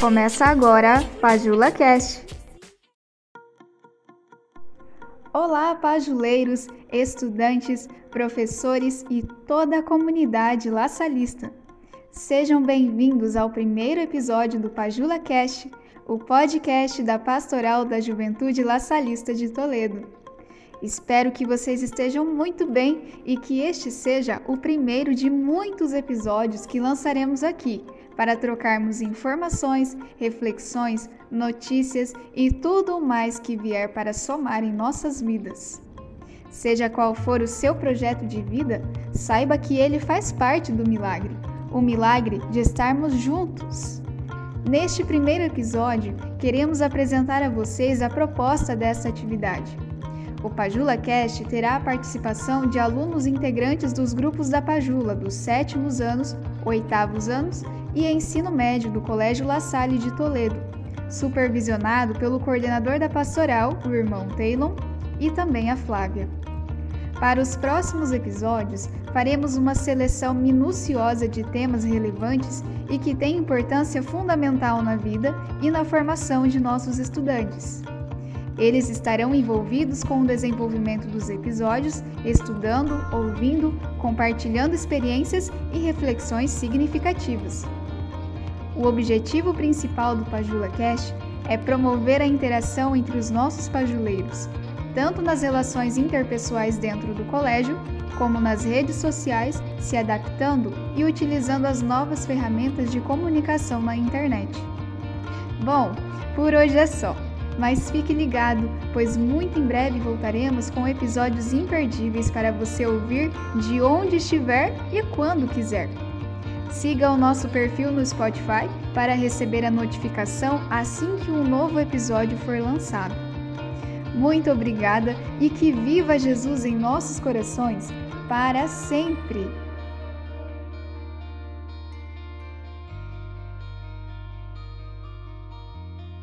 Começa agora Pajula Cast. Olá, pajuleiros, estudantes, professores e toda a comunidade laçalista. Sejam bem-vindos ao primeiro episódio do Pajula Cast, o podcast da Pastoral da Juventude Laçalista de Toledo. Espero que vocês estejam muito bem e que este seja o primeiro de muitos episódios que lançaremos aqui para trocarmos informações, reflexões, notícias e tudo mais que vier para somar em nossas vidas. Seja qual for o seu projeto de vida, saiba que ele faz parte do milagre o milagre de estarmos juntos. Neste primeiro episódio, queremos apresentar a vocês a proposta dessa atividade. O Pajula Cast terá a participação de alunos integrantes dos grupos da Pajula dos sétimos anos, oitavos anos e ensino médio do Colégio La Salle de Toledo, supervisionado pelo coordenador da pastoral, o irmão Taylor, e também a Flávia. Para os próximos episódios, faremos uma seleção minuciosa de temas relevantes e que têm importância fundamental na vida e na formação de nossos estudantes. Eles estarão envolvidos com o desenvolvimento dos episódios, estudando, ouvindo, compartilhando experiências e reflexões significativas. O objetivo principal do Pajula Cast é promover a interação entre os nossos pajuleiros, tanto nas relações interpessoais dentro do colégio, como nas redes sociais, se adaptando e utilizando as novas ferramentas de comunicação na internet. Bom, por hoje é só, mas fique ligado, pois muito em breve voltaremos com episódios imperdíveis para você ouvir de onde estiver e quando quiser. Siga o nosso perfil no Spotify para receber a notificação assim que um novo episódio for lançado. Muito obrigada e que viva Jesus em nossos corações para sempre!